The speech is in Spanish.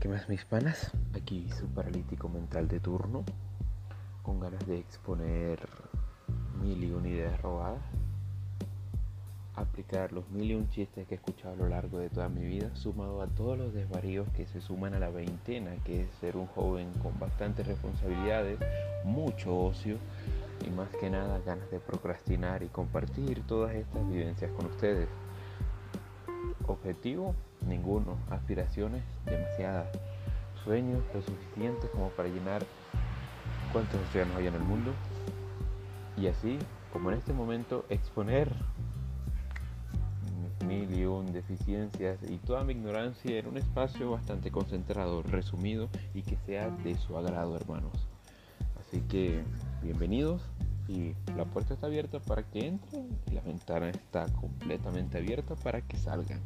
¿Qué más mis panas? Aquí su paralítico mental de turno, con ganas de exponer mil y un ideas robadas, aplicar los mil y un chistes que he escuchado a lo largo de toda mi vida, sumado a todos los desvaríos que se suman a la veintena, que es ser un joven con bastantes responsabilidades, mucho ocio y más que nada ganas de procrastinar y compartir todas estas vivencias con ustedes. Objetivo, ninguno. Aspiraciones, demasiadas. Sueños, lo suficientes como para llenar cuántos océanos hay en el mundo. Y así, como en este momento, exponer mil y un deficiencias y toda mi ignorancia en un espacio bastante concentrado, resumido y que sea de su agrado, hermanos. Así que, bienvenidos y la puerta está abierta para que entren y la ventana está completamente abierta para que salgan.